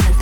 come.